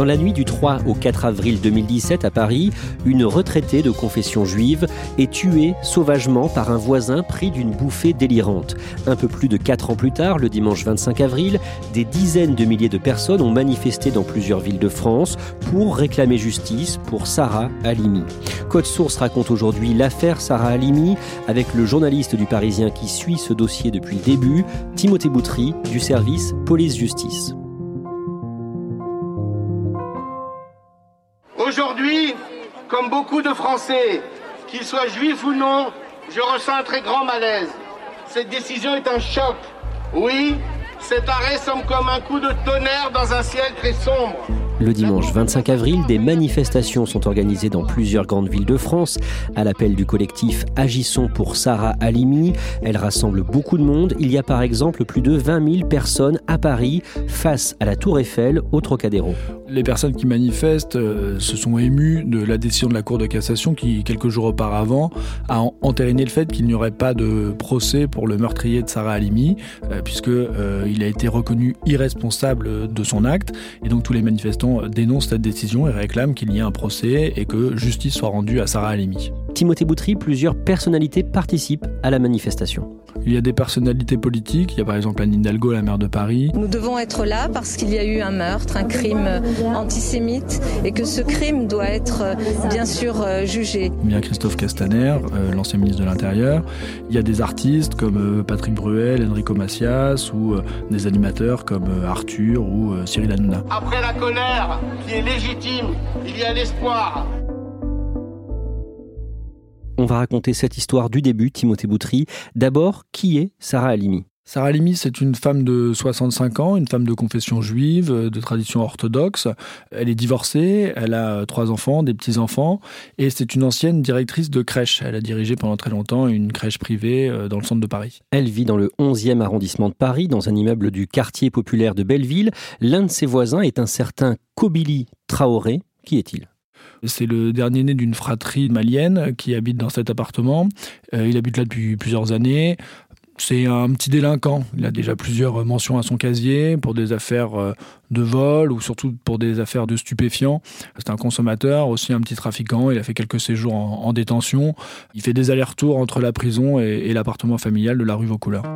Dans la nuit du 3 au 4 avril 2017 à Paris, une retraitée de confession juive est tuée sauvagement par un voisin pris d'une bouffée délirante. Un peu plus de 4 ans plus tard, le dimanche 25 avril, des dizaines de milliers de personnes ont manifesté dans plusieurs villes de France pour réclamer justice pour Sarah Halimi. Code Source raconte aujourd'hui l'affaire Sarah Halimi avec le journaliste du Parisien qui suit ce dossier depuis le début, Timothée Boutry du service police-justice. Aujourd'hui, comme beaucoup de Français, qu'ils soient juifs ou non, je ressens un très grand malaise. Cette décision est un choc. Oui, cet arrêt semble comme un coup de tonnerre dans un ciel très sombre. Le dimanche 25 avril, des manifestations sont organisées dans plusieurs grandes villes de France à l'appel du collectif Agissons pour Sarah Halimi. Elle rassemble beaucoup de monde. Il y a par exemple plus de 20 000 personnes à Paris face à la Tour Eiffel au Trocadéro. Les personnes qui manifestent euh, se sont émues de la décision de la Cour de cassation qui, quelques jours auparavant, a entériné le fait qu'il n'y aurait pas de procès pour le meurtrier de Sarah Halimi, euh, puisqu'il euh, a été reconnu irresponsable de son acte. Et donc tous les manifestants dénonce cette décision et réclame qu'il y ait un procès et que justice soit rendue à Sarah Halimi. Timothée Boutry, plusieurs personnalités participent à la manifestation. Il y a des personnalités politiques, il y a par exemple Anne Hidalgo, la maire de Paris. Nous devons être là parce qu'il y a eu un meurtre, un crime antisémite et que ce crime doit être bien sûr euh, jugé. Il y a Christophe Castaner, euh, l'ancien ministre de l'Intérieur. Il y a des artistes comme euh, Patrick Bruel, Enrico Macias ou des animateurs comme Arthur ou Cyril Hanouna. Après la colère qui est légitime, il y a l'espoir. On va raconter cette histoire du début, Timothée Boutry. D'abord, qui est Sarah Halimi? Sarah Halimi, c'est une femme de 65 ans, une femme de confession juive, de tradition orthodoxe. Elle est divorcée, elle a trois enfants, des petits-enfants, et c'est une ancienne directrice de crèche. Elle a dirigé pendant très longtemps une crèche privée euh, dans le centre de Paris. Elle vit dans le 11e arrondissement de Paris, dans un immeuble du quartier populaire de Belleville. L'un de ses voisins est un certain Kobili Traoré. Qui est-il? C'est le dernier né d'une fratrie malienne qui habite dans cet appartement. Euh, il habite là depuis plusieurs années. C'est un petit délinquant. Il a déjà plusieurs mentions à son casier pour des affaires euh, de vol ou surtout pour des affaires de stupéfiants. C'est un consommateur, aussi un petit trafiquant. Il a fait quelques séjours en, détention. Il fait des allers-retours entre la prison et, l'appartement familial de la rue Vaucouleurs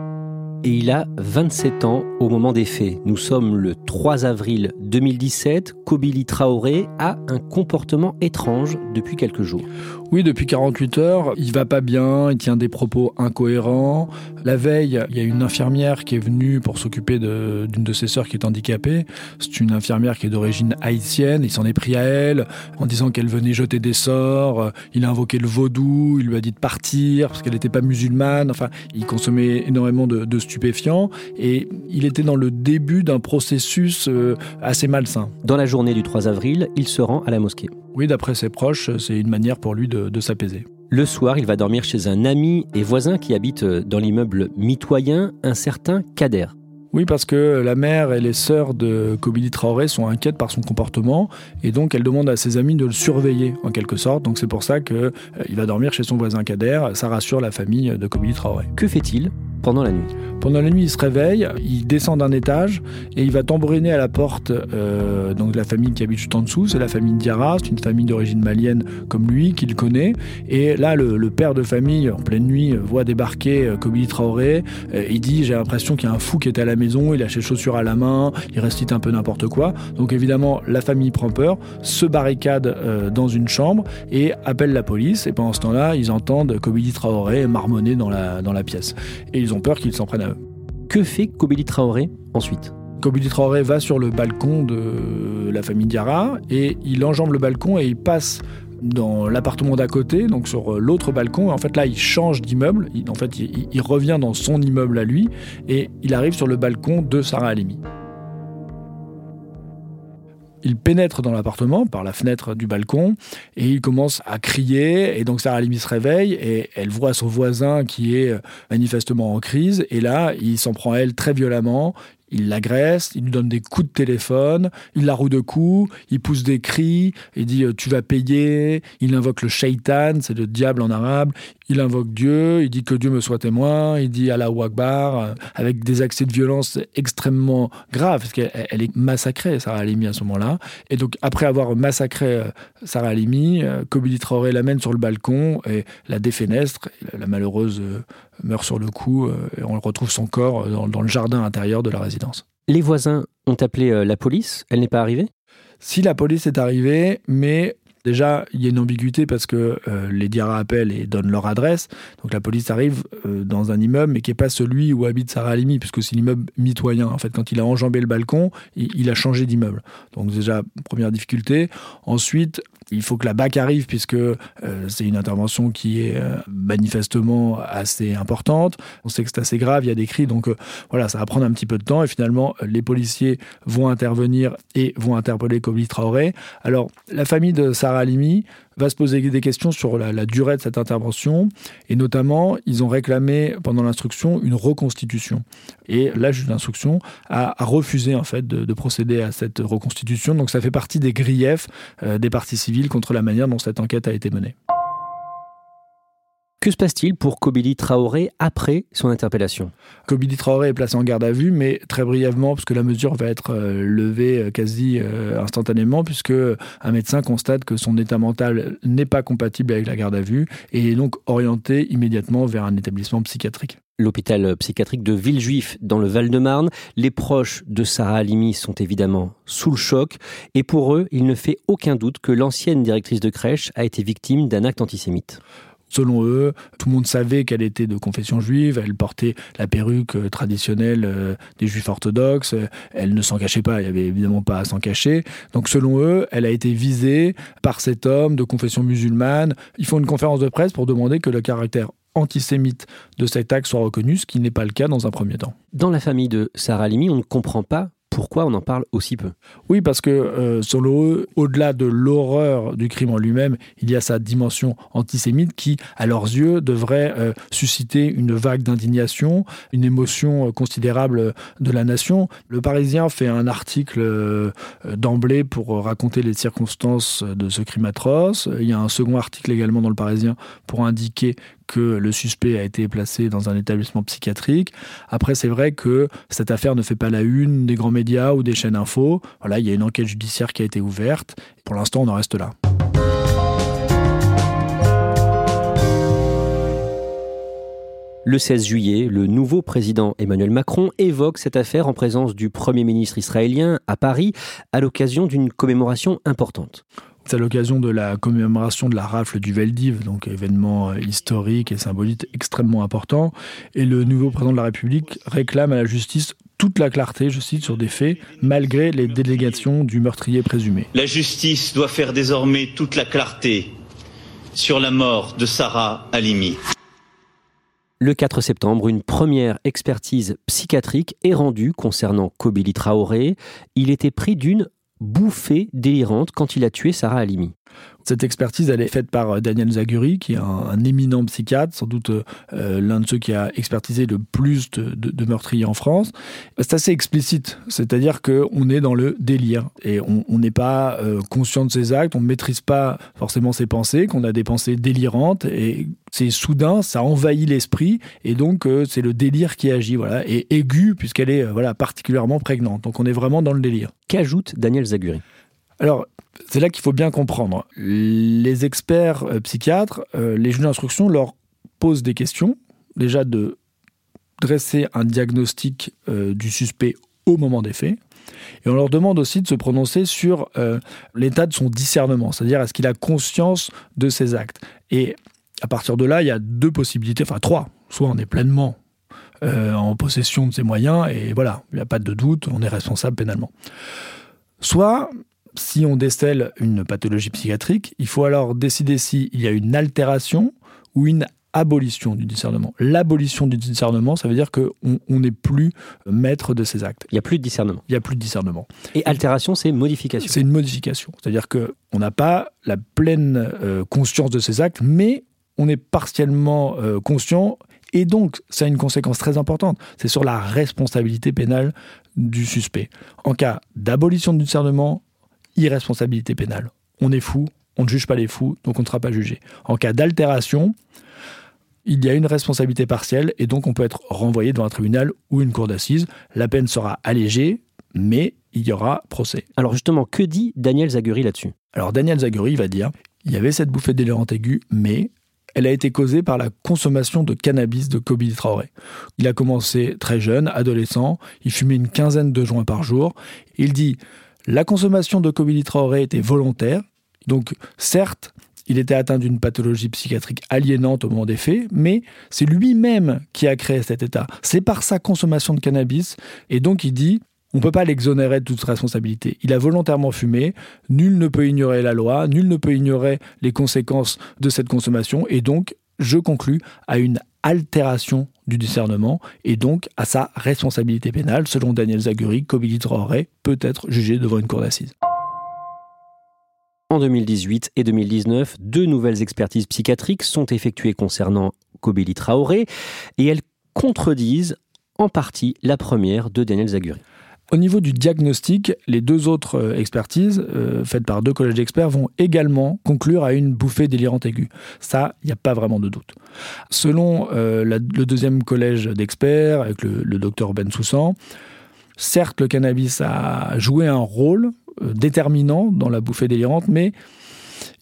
et il a 27 ans au moment des faits. Nous sommes le 3 avril 2017. Kobili Traoré a un comportement étrange depuis quelques jours. Oui, depuis 48 heures, il va pas bien, il tient des propos incohérents. La veille, il y a une infirmière qui est venue pour s'occuper d'une de, ses sœurs qui est handicapée. C'est une infirmière qui est d'origine haïtienne. Il s'en est pris à elle en disant qu'elle venait jeter des sorts. Il a invoqué le vaudou, il lui a dit de partir parce qu'elle n'était pas musulmane. Enfin, il consommait énormément de, de stupéfiants et il était dans le début d'un processus euh, assez malsain. Dans la journée du 3 avril, il se rend à la mosquée. Oui, d'après ses proches, c'est une manière pour lui de, s'apaiser. Le soir, il va dormir chez un ami et voisin qui habite euh, dans l'immeuble mitoyen, un certain Kader. Oui, parce que la mère et les sœurs de Kobili Traoré sont inquiètes par son comportement et donc elle demande à ses amis de le surveiller en quelque sorte. Donc c'est pour ça qu'il euh, va dormir chez son voisin Kader. Ça rassure la famille de Kobili Traoré. Que fait-il? Pendant la nuit. Pendant la nuit, il se réveille, il descend d'un étage et il va tambouriner à la porte euh, donc de la famille qui habite juste en dessous. C'est la famille Diarra, c'est une famille d'origine malienne comme lui, qu'il connaît. Et là, le, père de famille, en pleine nuit, voit débarquer euh, Kobili Traoré. Euh, il dit J'ai l'impression qu'il y a un fou qui est à la maison, il a ses chaussures à la main, il récite un peu n'importe quoi. Donc évidemment, la famille prend peur, se barricade dans une chambre et appelle la police. Et pendant ce temps-là, ils entendent Kobili Traoré marmonner dans la, dans la pièce. Et ils ont peur qu'ils s'en prennent à eux. Que fait Kobili Traoré ensuite? Kobili Traoré va sur le balcon de la famille Diarra et il enjambe le balcon et il passe dans l'appartement d'à côté, donc sur l'autre balcon. En fait, là, il change d'immeuble. En fait, il, il, revient dans son immeuble à lui et il arrive sur le balcon de Sarah Halimi. Il pénètre dans l'appartement par la fenêtre du balcon et il commence à crier. Et donc Sarah Limi se réveille et elle voit son voisin qui est manifestement en crise. Et là, il s'en prend à elle très violemment. Il l'agresse, il lui donne des coups de téléphone, il la roue de coups, il pousse des cris, il dit tu vas payer, il invoque le shaitan, c'est le diable en arabe, il invoque Dieu, il dit que Dieu me soit témoin, il dit Allah Akbar, avec des accès de violence extrêmement graves, parce qu'elle est massacrée, Sarah Halimi, à ce moment-là. Et donc, après avoir massacré Sarah Halimi, Kobili Traoré l'amène sur le balcon et la défenestre. La malheureuse meurt sur le coup et on retrouve son corps dans, le jardin intérieur de la résidence. Les voisins ont appelé la police, elle n'est pas arrivée? Si la police est arrivée, mais Déjà, il y a une ambiguïté parce que euh, les Diarra appellent et donnent leur adresse. Donc la police arrive euh, dans un immeuble, mais qui n'est pas celui où habite Sarah Halimi, puisque c'est l'immeuble mitoyen. En fait, quand il a enjambé le balcon, il a changé d'immeuble. Donc déjà, première difficulté. Ensuite, il faut que la BAC arrive puisque euh, c'est une intervention qui est euh, manifestement assez importante. On sait que c'est assez grave, il y a des cris, donc euh, voilà, ça va prendre un petit peu de temps et finalement les policiers vont intervenir et vont interpeller Kobli Traoré. Alors la famille de Sarah Halimi va se poser des questions sur la, durée de cette intervention. Et notamment, ils ont réclamé pendant l'instruction une reconstitution. Et la juge d'instruction a, refusé en fait de, procéder à cette reconstitution. Donc ça fait partie des griefs euh, des partis civils contre la manière dont cette enquête a été menée. Que se passe-t-il pour Kobili Traoré après son interpellation? Kobili Traoré est placé en garde à vue, mais très brièvement, parce que la mesure va être euh, levée euh, quasi euh, instantanément, puisque un médecin constate que son état mental n'est pas compatible avec la garde à vue et est donc orienté immédiatement vers un établissement psychiatrique l'hôpital psychiatrique de Villejuif dans le Val-de-Marne. Les proches de Sarah Halimi sont évidemment sous le choc et pour eux, il ne fait aucun doute que l'ancienne directrice de crèche a été victime d'un acte antisémite. Selon eux, tout le monde savait qu'elle était de confession juive, elle portait la perruque euh, traditionnelle euh, des juifs orthodoxes, elle ne s'en cachait pas, il n'y avait évidemment pas à s'en cacher. Donc selon eux, elle a été visée par cet homme de confession musulmane. Ils font une conférence de presse pour demander que le caractère antisémite de cet acte soit reconnu, ce qui n'est pas le cas dans un premier temps. Dans la famille de Sarah Limi, on ne comprend pas pourquoi on en parle aussi peu Oui, parce que euh, selon eux, au-delà de l'horreur du crime en lui-même, il y a sa dimension antisémite qui, à leurs yeux, devrait euh, susciter une vague d'indignation, une émotion euh, considérable de la nation. Le Parisien fait un article d'emblée pour raconter les circonstances de ce crime atroce. Il y a un second article également dans le Parisien pour indiquer que le suspect a été placé dans un établissement psychiatrique. Après, c'est vrai que cette affaire ne fait pas la une des grands médias ou des chaînes info. Voilà, il y a une enquête judiciaire qui a été ouverte. Pour l'instant, on en reste là. Le 16 juillet, le nouveau président Emmanuel Macron évoque cette affaire en présence du Premier ministre israélien à Paris à l'occasion d'une commémoration importante. C'est à l'occasion de la commémoration de la rafle du Veldiv, donc événement euh, historique et symbolique extrêmement important. Et le nouveau président de la République réclame à la justice toute la clarté, je cite, sur des faits, malgré les délégations du meurtrier présumé. La justice doit faire désormais toute la clarté sur la mort de Sarah Halimi. Le 4 septembre, une première expertise psychiatrique est rendue concernant Kobili Traoré. Il était pris d'une bouffée délirante quand il a tué Sarah Halimi. Cette expertise, elle est faite par euh, Daniel Zaguri, qui est un, éminent psychiatre, sans doute euh, l'un de ceux qui a expertisé le plus de, meurtriers en France. C'est assez explicite, c'est-à-dire qu'on est dans le délire et on n'est pas euh, conscient de ses actes, on ne maîtrise pas forcément ses pensées, qu'on a des pensées délirantes et c'est soudain, ça envahit l'esprit et donc c'est le délire qui agit, voilà, et aigu puisqu'elle est voilà particulièrement prégnante. Donc on est vraiment dans le délire. Qu'ajoute Daniel Zaguri? Alors, c'est là qu'il faut bien comprendre. Les experts euh, psychiatres, euh, les juges d'instruction leur posent des questions, déjà de dresser un diagnostic euh, du suspect au moment des faits, et on leur demande aussi de se prononcer sur l'état de son discernement, c'est-à-dire est-ce qu'il a conscience de ses actes. Et à partir de là, il y a deux possibilités, enfin trois. Soit on est pleinement en possession de ses moyens, et voilà, il n'y a pas de doute, on est responsable pénalement. Soit si on décèle une pathologie psychiatrique, il faut alors décider s'il y a une altération ou une abolition du discernement. L'abolition du discernement, ça veut dire qu'on n'est plus maître de ses actes. Il n'y a plus de discernement. Il n'y a plus de discernement. Et altération, c'est modification. C'est une modification. C'est-à-dire qu'on n'a pas la pleine euh, conscience de ses actes, mais on est partiellement euh, conscient. Et donc, ça a une conséquence très importante. C'est sur la responsabilité pénale du suspect. En cas d'abolition du discernement, irresponsabilité pénale. On est fou, on ne juge pas les fous, donc on ne sera pas jugé. En cas d'altération, il y a une responsabilité partielle et donc on peut être renvoyé devant un tribunal ou une cour d'assises. La peine sera allégée, mais il y aura procès. Alors justement, que dit Daniel Zaguri là-dessus? Alors Daniel Zaguri va dire, il y avait cette bouffée délirante aiguë, mais elle a été causée par la consommation de cannabis de Kobe Traoré. Il a commencé très jeune, adolescent, il fumait une quinzaine de joints par jour. Il dit, la consommation de Kobe Traoré était volontaire, donc certes, il était atteint d'une pathologie psychiatrique aliénante au moment des faits, mais c'est lui-même qui a créé cet état. C'est par sa consommation de cannabis, et donc il dit on ne peut pas l'exonérer de toute responsabilité. Il a volontairement fumé, nul ne peut ignorer la loi, nul ne peut ignorer les conséquences de cette consommation, et donc je conclus à une altération du discernement et donc à sa responsabilité pénale. Selon Daniel Zaguri, Kobili Traoré peut être jugé devant une cour d'assises. En 2018 et 2019, deux nouvelles expertises psychiatriques sont effectuées concernant Kobili Traoré et elles contredisent en partie la première de Daniel Zaguri. Au niveau du diagnostic, les deux autres euh, expertises, euh, faites par deux collèges d'experts, vont également conclure à une bouffée délirante aiguë. Ça, il n'y a pas vraiment de doute. Selon euh, le deuxième collège d'experts, avec le, docteur Ben Soussan, certes, le cannabis a joué un rôle déterminant dans la bouffée délirante, mais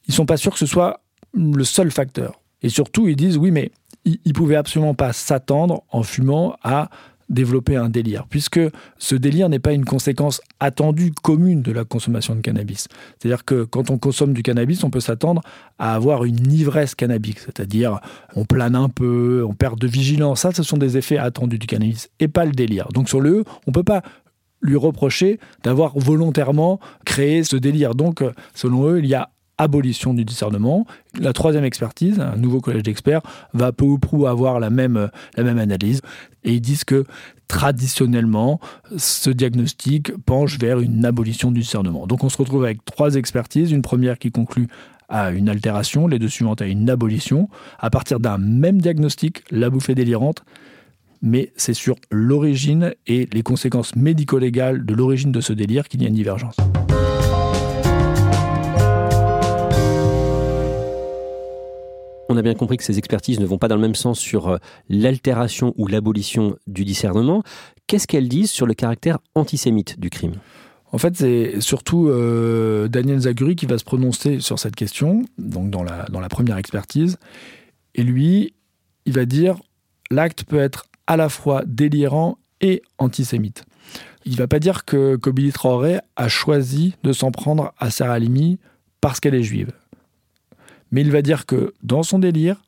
ils ne sont pas sûrs que ce soit le seul facteur. Et surtout, ils disent, oui, mais ils ne pouvaient absolument pas s'attendre en fumant à développer un délire, puisque ce délire n'est pas une conséquence attendue commune de la consommation de cannabis. C'est-à-dire que quand on consomme du cannabis, on peut s'attendre à avoir une ivresse cannabique, c'est-à-dire on plane un peu, on perd de vigilance. Ça, ce sont des effets attendus du cannabis, et pas le délire. Donc sur le E, on ne peut pas lui reprocher d'avoir volontairement créé ce délire. Donc, selon eux, il y a abolition du discernement. La troisième expertise, un nouveau collège d'experts, va peu ou prou avoir la même, la même analyse. Et ils disent que traditionnellement, ce diagnostic penche vers une abolition du discernement. Donc on se retrouve avec trois expertises. Une première qui conclut à une altération, les deux suivantes à une abolition. À partir d'un même diagnostic, la bouffée délirante, mais c'est sur l'origine et les conséquences médico-légales de l'origine de ce délire qu'il y a une divergence. On a bien compris que ces expertises ne vont pas dans le même sens sur euh, l'altération ou l'abolition du discernement. Qu'est-ce qu'elles disent sur le caractère antisémite du crime? En fait, c'est surtout euh, Daniel Zaguri qui va se prononcer sur cette question, donc dans la, première expertise. Et lui, il va dire l'acte peut être à la fois délirant et antisémite. Il va pas dire que Kobili Traoré a choisi de s'en prendre à Sarah Halimi parce qu'elle est juive. Mais il va dire que dans son délire,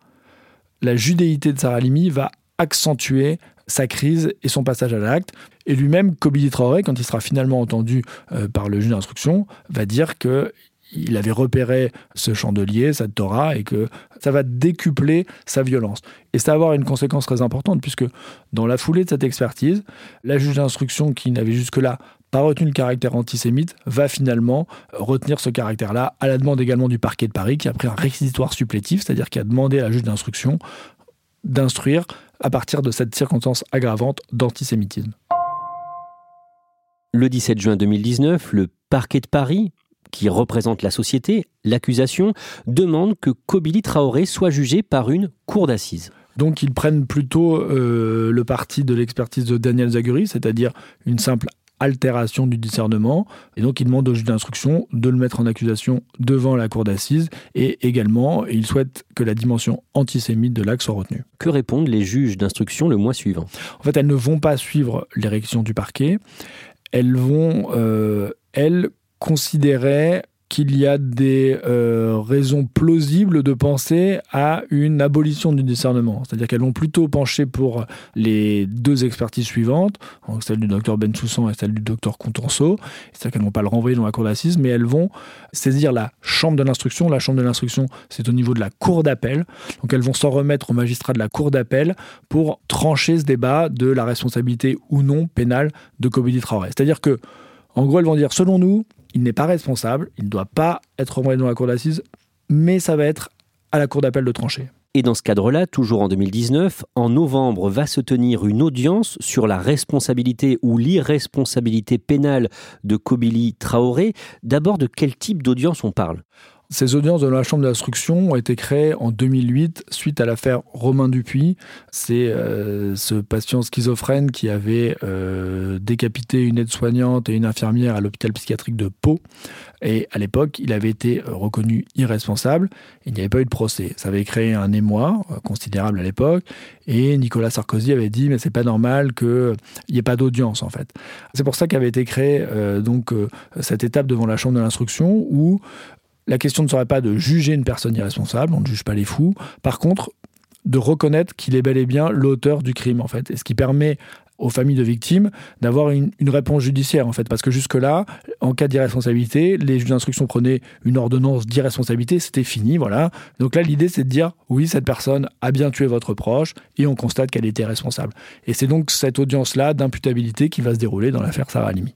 la judéité de Sarah Limi va accentuer sa crise et son passage à l'acte. Et lui-même, Kobili Traoré, quand il sera finalement entendu euh, par le juge d'instruction, va dire que il avait repéré ce chandelier, cette Torah, et que ça va décupler sa violence. Et ça va avoir une conséquence très importante, puisque dans la foulée de cette expertise, la juge d'instruction qui n'avait jusque-là pas retenu le caractère antisémite, va finalement retenir ce caractère-là, à la demande également du parquet de Paris, qui a pris un réquisitoire supplétif, c'est-à-dire qui a demandé à la juge d'instruction d'instruire à partir de cette circonstance aggravante d'antisémitisme. Le 17 juin 2019, le parquet de Paris, qui représente la société, l'accusation, demande que Kobili Traoré soit jugé par une cour d'assises. Donc ils prennent plutôt euh, le parti de l'expertise de Daniel Zaguri, c'est-à-dire une simple altération du discernement. Et donc, il demande au juge d'instruction de le mettre en accusation devant la cour d'assises. Et également, il souhaite que la dimension antisémite de l'acte soit retenue. Que répondent les juges d'instruction le mois suivant? En fait, elles ne vont pas suivre l'érection du parquet. Elles vont, euh, elles, considérer qu'il y a des euh, raisons plausibles de penser à une abolition du discernement. C'est-à-dire qu'elles vont plutôt pencher pour les deux expertises suivantes, celle du docteur Bensoussan et celle du docteur Contenso. C'est-à-dire qu'elles ne vont pas le renvoyer dans la cour d'assises, mais elles vont saisir la chambre de l'instruction. La chambre de l'instruction, c'est au niveau de la cour d'appel. Donc elles vont s'en remettre au magistrat de la cour d'appel pour trancher ce débat de la responsabilité ou non pénale de Kobili Traoré. C'est-à-dire que, en gros, elles vont dire, selon nous, il n'est pas responsable, il ne doit pas être envoyé dans la cour d'assises, mais ça va être à la cour d'appel de trancher. Et dans ce cadre-là, toujours en 2019, en novembre va se tenir une audience sur la responsabilité ou l'irresponsabilité pénale de Kobili Traoré. D'abord, de quel type d'audience on parle? Ces audiences de la Chambre d'instruction ont été créées en 2008 suite à l'affaire Romain Dupuis. C'est euh, ce patient schizophrène qui avait euh, décapité une aide-soignante et une infirmière à l'hôpital psychiatrique de Pau. Et à l'époque, il avait été reconnu irresponsable. Il n'y avait pas eu de procès. Ça avait créé un émoi euh, considérable à l'époque. Et Nicolas Sarkozy avait dit mais c'est pas normal qu'il n'y ait pas d'audience en fait. C'est pour ça qu'avait été créée donc cette étape devant la Chambre de l'instruction où la question ne serait pas de juger une personne irresponsable, on ne juge pas les fous. Par contre, de reconnaître qu'il est bel et bien l'auteur du crime, en fait. Et ce qui permet aux familles de victimes d'avoir une, réponse judiciaire en fait parce que jusque là en cas d'irresponsabilité les juges d'instruction prenaient une ordonnance d'irresponsabilité c'était fini voilà donc là l'idée c'est de dire oui cette personne a bien tué votre proche et on constate qu'elle était responsable et c'est donc cette audience là d'imputabilité qui va se dérouler dans l'affaire Sarah Halimi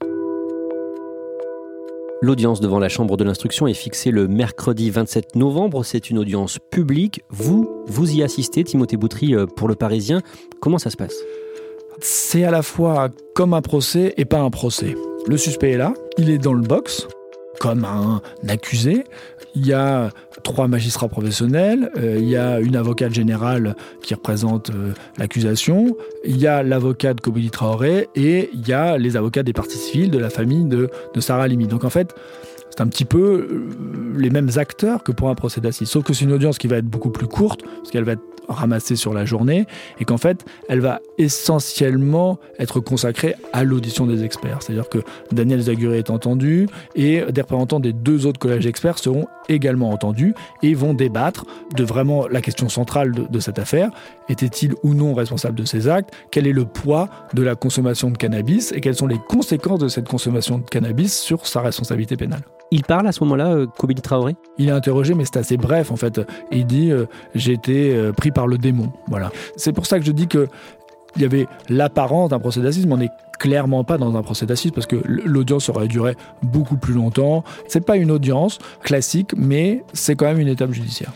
L'audience devant la Chambre de l'instruction est fixée le mercredi 27 novembre. C'est une audience publique. Vous, vous y assistez, Timothée Boutry, euh, pour le Parisien. Comment ça se passe? C'est à la fois comme un procès et pas un procès. Le suspect est là, il est dans le box, comme un accusé. Il y a trois magistrats professionnels, euh, il y a une avocate générale qui représente euh, l'accusation, il y a l'avocat de Kobili Traoré et il y a les avocats des parties civiles de la famille de, de Sarah Limi. Donc en fait, c'est un petit peu euh, les mêmes acteurs que pour un procès d'assises. Sauf que c'est une audience qui va être beaucoup plus courte, parce qu'elle va être ramassée sur la journée, et qu'en fait, elle va essentiellement être consacrée à l'audition des experts. C'est-à-dire que Daniel Zaguré est entendu, et des représentants des deux autres collèges d'experts seront également entendus, et vont débattre de vraiment la question centrale de, de cette affaire. Était-il ou non responsable de ces actes? Quel est le poids de la consommation de cannabis? Et quelles sont les conséquences de cette consommation de cannabis sur sa responsabilité pénale? Il parle à ce moment-là, euh, Kobili Traoré? Il est interrogé, mais c'est assez bref en fait. Il dit euh, J'ai été euh, pris par le démon. Voilà. C'est pour ça que je dis que il y avait l'apparence d'un procès d'assises, mais on n'est clairement pas dans un procès d'assises parce que l'audience aurait duré beaucoup plus longtemps. C'est pas une audience classique, mais c'est quand même une étape judiciaire.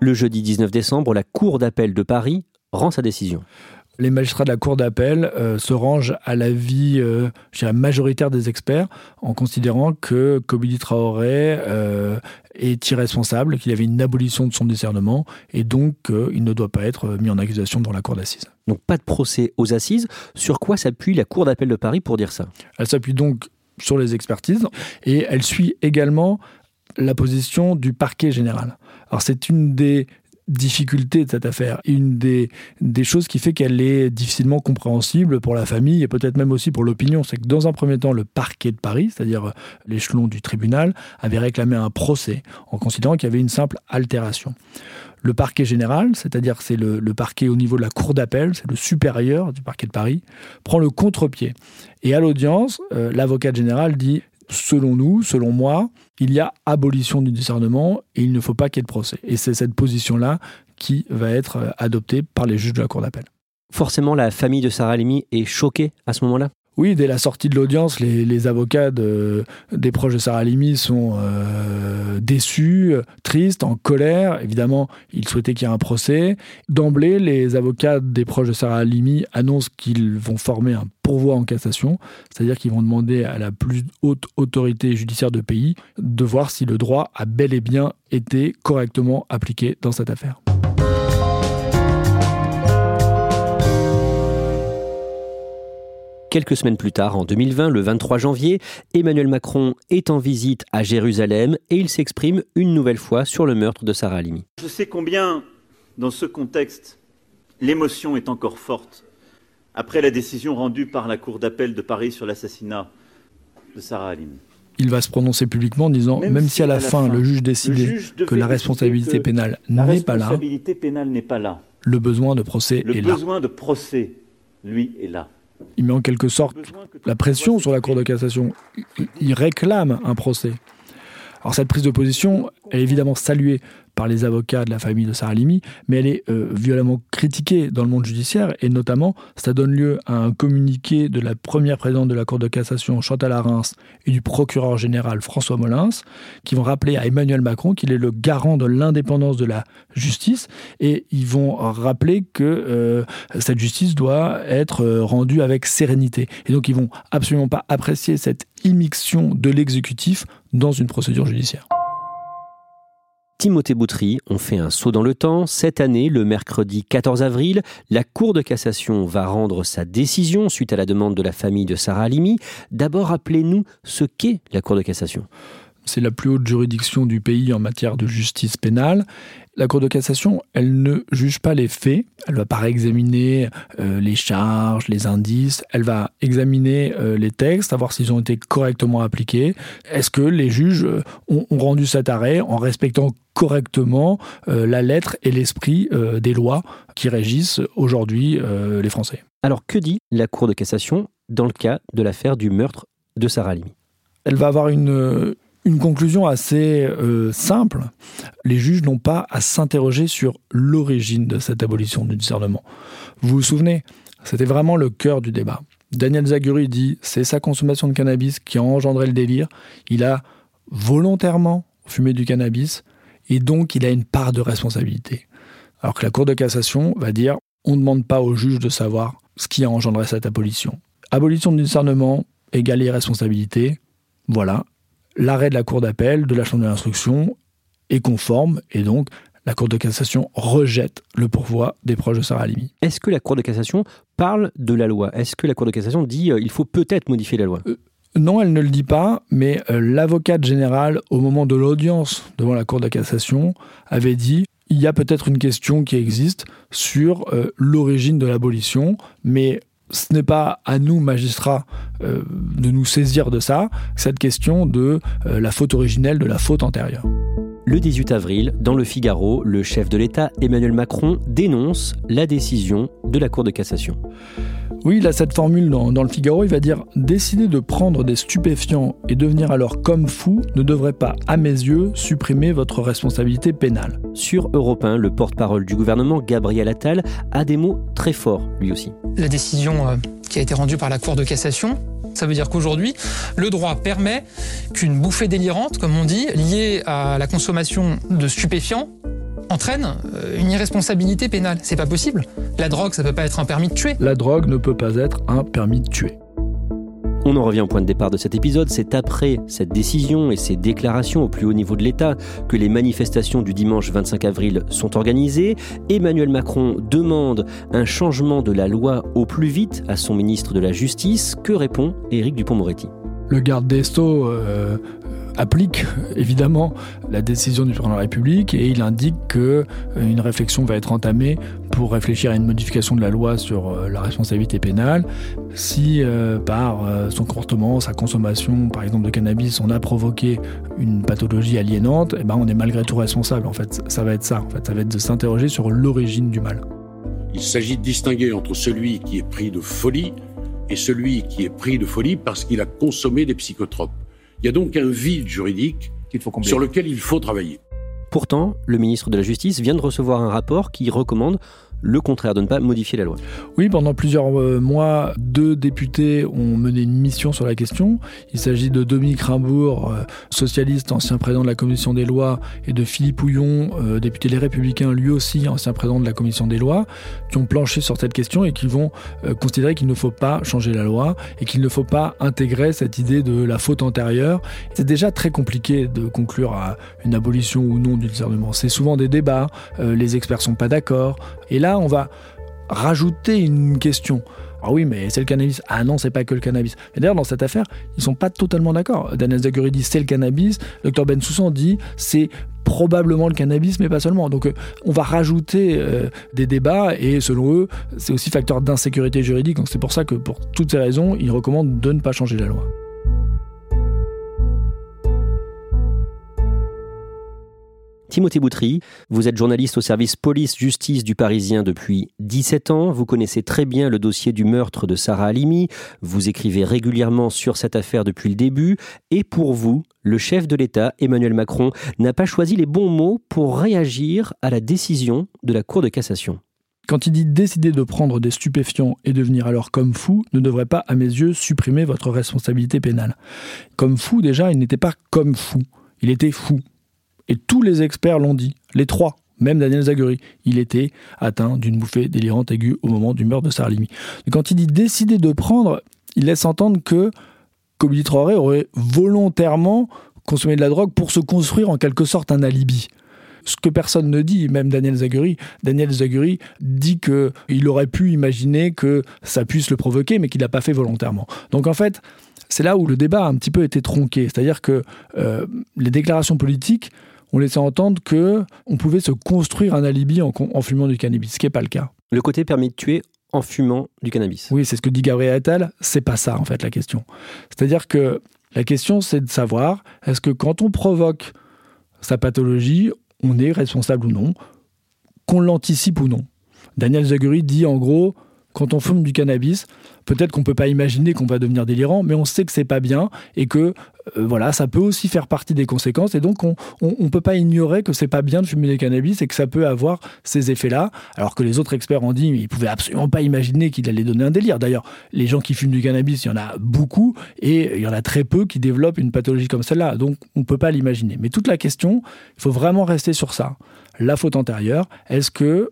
Le jeudi 19 décembre, la Cour d'appel de Paris rend sa décision les magistrats de la Cour d'appel euh, se rangent à l'avis euh, majoritaire des experts en considérant que Kobili Traoré euh, est irresponsable, qu'il y avait une abolition de son discernement et donc qu'il ne doit pas être mis en accusation devant la Cour d'assises. Donc pas de procès aux assises. Sur quoi s'appuie la Cour d'appel de Paris pour dire ça? Elle s'appuie donc sur les expertises et elle suit également la position du parquet général. Alors c'est une des difficulté de cette affaire. Une des, choses qui fait qu'elle est difficilement compréhensible pour la famille et peut-être même aussi pour l'opinion, c'est que dans un premier temps, le parquet de Paris, c'est-à-dire l'échelon du tribunal, avait réclamé un procès en considérant qu'il y avait une simple altération. Le parquet général, c'est-à-dire c'est le, parquet au niveau de la cour d'appel, c'est le supérieur du parquet de Paris, prend le contre-pied. Et à l'audience, euh, l'avocat général dit selon nous, selon moi, il y a abolition du discernement et il ne faut pas qu'il y ait de procès. Et c'est cette position-là qui va être euh, adoptée par les juges de la Cour d'appel. Forcément, la famille de Sarah Halimi est choquée à ce moment-là? Oui, dès la sortie de l'audience, les, avocats des proches de Sarah Halimi sont euh, déçus, tristes, en colère. Évidemment, ils souhaitaient qu'il y ait un procès. D'emblée, les avocats des proches de Sarah Halimi annoncent qu'ils vont former un pourvoi en cassation, c'est-à-dire qu'ils vont demander à la plus haute autorité judiciaire de pays de voir si le droit a bel et bien été correctement appliqué dans cette affaire. Quelques semaines plus tard, en 2020, le 23 janvier, Emmanuel Macron est en visite à Jérusalem et il s'exprime une nouvelle fois sur le meurtre de Sarah Halimi. Je sais combien, dans ce contexte, l'émotion est encore forte après la décision rendue par la Cour d'appel de Paris sur l'assassinat de Sarah Halimi. Il va se prononcer publiquement en disant, même, si, à la, fin, le juge décidait que la responsabilité pénale n'est pas là, n'est pas là, le besoin de procès est là. Le besoin de procès, lui, est là il met en quelque sorte la pression sur la Cour de cassation. Il réclame un procès. Alors cette prise de position est évidemment saluée par les avocats de la famille de Sarah Limi, mais elle est euh, violemment critiquée dans le monde judiciaire et notamment ça donne lieu à un communiqué de la première présidente de la Cour de cassation Chantal Arens et du procureur général François Molins qui vont rappeler à Emmanuel Macron qu'il est le garant de l'indépendance de la justice et ils vont rappeler que euh, cette justice doit être euh, rendue avec sérénité. Et donc ils vont absolument pas apprécier cette immixtion de l'exécutif dans une procédure judiciaire. Timothée Boutry, on fait un saut dans le temps. Cette année, le mercredi 14 avril, la Cour de cassation va rendre sa décision suite à la demande de la famille de Sarah Halimi. D'abord, rappelez-nous ce qu'est la Cour de cassation. C'est la plus haute juridiction du pays en matière de justice pénale. La Cour de cassation, elle ne juge pas les faits, elle va pas examiner euh, les charges, les indices, elle va examiner euh, les textes, savoir s'ils ont été correctement appliqués. Est-ce que les juges euh, ont, rendu cet arrêt en respectant correctement la lettre et l'esprit des lois qui régissent aujourd'hui les Français? Alors que dit la Cour de cassation dans le cas de l'affaire du meurtre de Sarah Limi Elle va avoir une une conclusion assez euh, simple. Les juges n'ont pas à s'interroger sur l'origine de cette abolition du discernement. Vous vous souvenez, c'était vraiment le cœur du débat. Daniel Zaguri dit c'est sa consommation de cannabis qui a engendré le délire. Il a volontairement fumé du cannabis et donc il a une part de responsabilité. Alors que la Cour de cassation va dire on ne demande pas au juge de savoir ce qui a engendré cette abolition. Abolition du discernement égale irresponsabilité. Voilà, l'arrêt de la Cour d'appel de la Chambre de l'instruction est conforme et donc la Cour de cassation rejette le pourvoi des proches de Sarah Halimi. Est-ce que la Cour de cassation parle de la loi? Est-ce que la Cour de cassation dit qu'il euh, il faut peut-être modifier la loi? Euh, Non, elle ne le dit pas, mais euh, l'avocate générale, au moment de l'audience devant la Cour de cassation, avait dit il y a peut-être une question qui existe sur l'origine de l'abolition, mais ce n'est pas à nous, magistrats, euh, de nous saisir de ça, cette question de euh, la faute originelle, de la faute antérieure. Le 18 avril, dans le Figaro, le chef de l'État, Emmanuel Macron, dénonce la décision de la Cour de cassation. Oui, il a cette formule dans, dans, le Figaro, il va dire Décider de prendre des stupéfiants et devenir alors comme fou ne devrait pas, à mes yeux, supprimer votre responsabilité pénale. Sur Europe 1, le porte-parole du gouvernement, Gabriel Attal, a des mots très forts, lui aussi. La décision euh, qui a été rendue par la Cour de cassation, ça veut dire qu'aujourd'hui, le droit permet qu'une bouffée délirante, comme on dit, liée à la consommation de stupéfiants, entraîne euh, une irresponsabilité pénale. C'est pas possible. La drogue, ça peut pas être un permis de tuer. La drogue ne peut pas être un permis de tuer. On en revient au point de départ de cet épisode, c'est après cette décision et ces déclarations au plus haut niveau de l'État que les manifestations du dimanche 25 avril sont organisées. Emmanuel Macron demande un changement de la loi au plus vite à son ministre de la Justice. Que répond Éric Dupont-Moretti Le garde des Sceaux euh, applique évidemment la décision du président de la République et il indique que euh, réflexion va être entamée pour réfléchir à une modification de la loi sur euh, la responsabilité pénale. Si euh, par son comportement, sa consommation, par exemple de cannabis, on a provoqué une pathologie aliénante, eh ben on est malgré tout responsable. En fait, ça va être ça. En fait, ça va être de s'interroger sur l'origine du mal. Il s'agit de distinguer entre celui qui est pris de folie et celui qui est pris de folie parce qu'il a consommé des psychotropes. Il y a donc un vide juridique sur lequel il faut travailler. Pourtant, le ministre de la Justice vient de recevoir un rapport qui recommande le contraire, de ne pas modifier la loi. Oui, pendant plusieurs euh, mois, deux députés ont mené une mission sur la question. Il s'agit de Dominique Rimbourg, euh, socialiste, ancien président de la commission des lois, et de Philippe Houillon, euh, député Les Républicains, lui aussi ancien président de la commission des lois, qui ont planché sur cette question et qui vont considérer qu'il ne faut pas changer la loi et qu'il ne faut pas intégrer cette idée de la faute antérieure. C'est déjà très compliqué de conclure à une abolition ou non du discernement. C'est souvent des débats, les experts sont pas d'accord, et là on va rajouter une question. Ah oui, mais c'est le cannabis. Ah non, c'est pas que le cannabis. Mais d'ailleurs, dans cette affaire, ils sont pas totalement d'accord. Daniel Zaguri dit c'est le cannabis. Dr Ben Soussan dit c'est probablement le cannabis, mais pas seulement. Donc euh, on va rajouter euh, des débats et selon eux, c'est aussi facteur d'insécurité juridique. Donc c'est pour ça que pour toutes ces raisons, ils recommandent de ne pas changer la loi. Timothée Boutry, vous êtes journaliste au service police-justice du Parisien depuis 17 ans. Vous connaissez très bien le dossier du meurtre de Sarah Halimi. Vous écrivez régulièrement sur cette affaire depuis le début. Et pour vous, le chef de l'État, Emmanuel Macron, n'a pas choisi les bons mots pour réagir à la décision de la Cour de cassation. Quand il dit décider de prendre des stupéfiants et devenir alors comme fou, ne devrait pas, à mes yeux, supprimer votre responsabilité pénale. Comme fou, déjà, il n'était pas comme fou. Il était fou. Et tous les experts l'ont dit, les trois, même Daniel Zaguri, il était atteint d'une bouffée délirante aiguë au moment du meurtre de Sarlimi. Quand il dit décider de prendre, il laisse entendre que Kobili Traoré aurait volontairement consommé de la drogue pour se construire en quelque sorte un alibi. Ce que personne ne dit, même Daniel Zaguri, Daniel Zaguri dit qu'il aurait pu imaginer que ça puisse le provoquer, mais qu'il n'a pas fait volontairement. Donc en fait, c'est là où le débat a un petit peu été tronqué. C'est-à-dire que euh, les déclarations politiques on laissait entendre que on pouvait se construire un alibi en, fumant du cannabis, ce qui n'est pas le cas. Le côté permis de tuer en fumant du cannabis. Oui, c'est ce que dit Gabriel Attal. C'est pas ça en fait la question. C'est-à-dire que la question c'est de savoir est-ce que quand on provoque sa pathologie, on est responsable ou non, qu'on l'anticipe ou non. Daniel Zaguri dit en gros quand on fume du cannabis, peut-être qu'on peut pas imaginer qu'on va devenir délirant, mais on sait que c'est pas bien et que euh, voilà, ça peut aussi faire partie des conséquences. Et donc on, on, peut pas ignorer que c'est pas bien de fumer du cannabis et que ça peut avoir ces effets-là. Alors que les autres experts ont dit, ils pouvaient absolument pas imaginer qu'il allait donner un délire. D'ailleurs, les gens qui fument du cannabis, il y en a beaucoup et il y en a très peu qui développent une pathologie comme celle-là. Donc on peut pas l'imaginer. Mais toute la question, il faut vraiment rester sur ça. La faute antérieure, est-ce que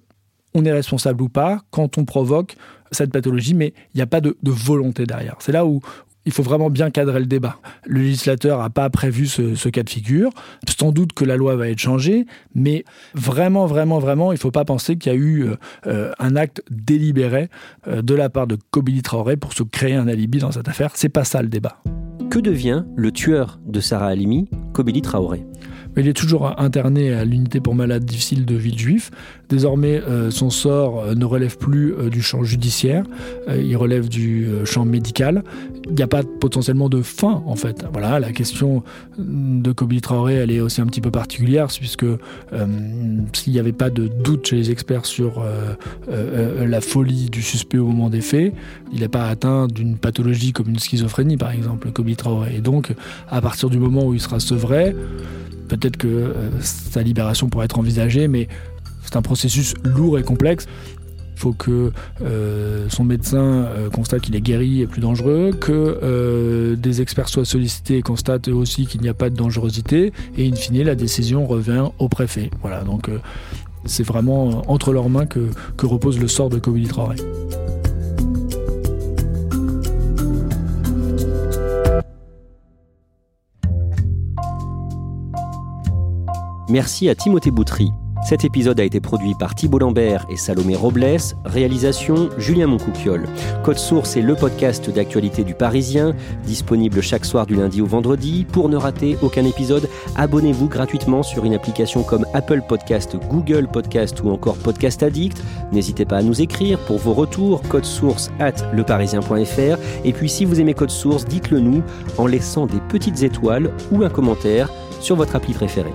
on est responsable ou pas quand on provoque cette pathologie, mais il n'y a pas de, volonté derrière. C'est là où, il faut vraiment bien cadrer le débat. Le législateur n'a pas prévu ce, cas de figure. Sans doute que la loi va être changée, mais vraiment, vraiment, vraiment, il ne faut pas penser qu'il y a eu euh, un acte délibéré euh, de la part de Kobili Traoré pour se créer un alibi dans cette affaire. C'est pas ça le débat. Que devient le tueur de Sarah Halimi, Kobili Traoré? Il est toujours interné à l'unité pour malades difficiles de Villejuif. Désormais, euh, son sort euh, ne relève plus euh, du champ judiciaire, il relève du champ médical. Il n'y a pas potentiellement de fin, en fait. Voilà, la question de Kobili Traoré, elle est aussi un petit peu particulière, puisque s'il n'y avait pas de doute chez les experts sur la folie du suspect au moment des faits, il n'est pas atteint d'une pathologie comme une schizophrénie, par exemple, Kobili Traoré. Et donc, à partir du moment où il sera sevré, peut-être que sa libération pourrait être envisagée, mais c'est un processus lourd et complexe. Il faut que euh, son médecin euh, constate qu'il est guéri et plus dangereux, que des experts soient sollicités et constatent aussi qu'il n'y a pas de dangerosité, et in fine, la décision revient au préfet. Voilà, donc c'est vraiment entre leurs mains que, que repose le sort de Kobili Traoré. Merci à Timothée Boutry. Cet épisode a été produit par Thibault Lambert et Salomé Robles. Réalisation Julien Moncouquiole. Code Source est le podcast d'actualité du Parisien, disponible chaque soir du lundi au vendredi. Pour ne rater aucun épisode, abonnez-vous gratuitement sur une application comme Apple Podcast, Google Podcast ou encore Podcast Addict. N'hésitez pas à nous écrire pour vos retours. Code Source at leparisien.fr. Et puis si vous aimez Code Source, dites-le nous en laissant des petites étoiles ou un commentaire sur votre appli préférée.